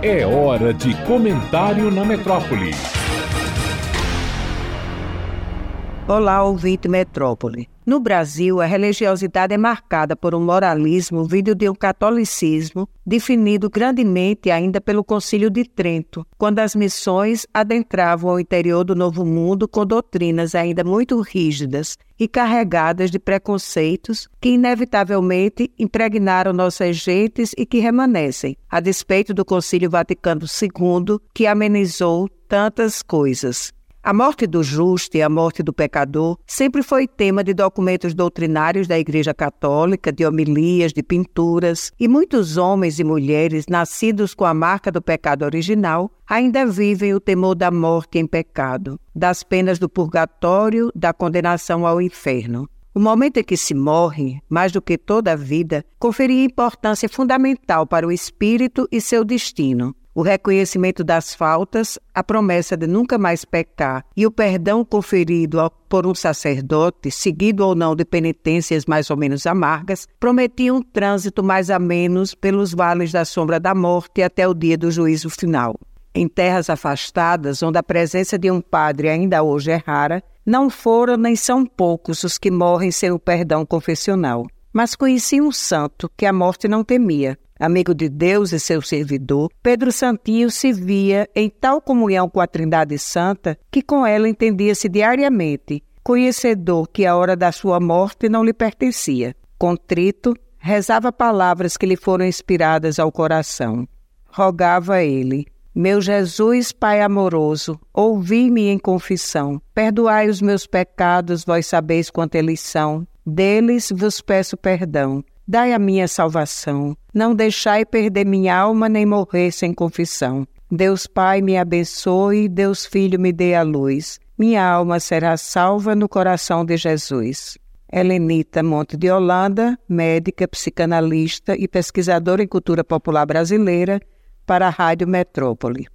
É hora de comentário na metrópole. Olá, ouvinte Metrópole. No Brasil, a religiosidade é marcada por um moralismo vindo de um catolicismo definido grandemente ainda pelo Concílio de Trento, quando as missões adentravam o interior do Novo Mundo com doutrinas ainda muito rígidas e carregadas de preconceitos que inevitavelmente impregnaram nossas gentes e que remanescem, a despeito do Concílio Vaticano II, que amenizou tantas coisas. A morte do justo e a morte do pecador sempre foi tema de documentos doutrinários da Igreja Católica, de homilias, de pinturas, e muitos homens e mulheres nascidos com a marca do pecado original ainda vivem o temor da morte em pecado, das penas do purgatório, da condenação ao inferno. O momento em que se morre, mais do que toda a vida, conferia importância fundamental para o espírito e seu destino o reconhecimento das faltas, a promessa de nunca mais pecar e o perdão conferido por um sacerdote, seguido ou não de penitências mais ou menos amargas, prometiam um trânsito mais a menos pelos vales da sombra da morte até o dia do juízo final. Em terras afastadas, onde a presença de um padre ainda hoje é rara, não foram nem são poucos os que morrem sem o perdão confessional. Mas conheci um santo que a morte não temia, amigo de Deus e seu servidor, Pedro Santinho se via em tal comunhão com a Trindade Santa que com ela entendia-se diariamente, conhecedor que a hora da sua morte não lhe pertencia. Contrito, rezava palavras que lhe foram inspiradas ao coração. Rogava ele: Meu Jesus, Pai amoroso, ouvi-me em confissão. Perdoai os meus pecados, vós sabeis quanto eles são. Deles vos peço perdão. Dai a minha salvação. Não deixai perder minha alma nem morrer sem confissão. Deus Pai me abençoe, Deus Filho me dê a luz. Minha alma será salva no coração de Jesus. Helenita Monte de Holanda, médica, psicanalista e pesquisadora em cultura popular brasileira, para a Rádio Metrópole.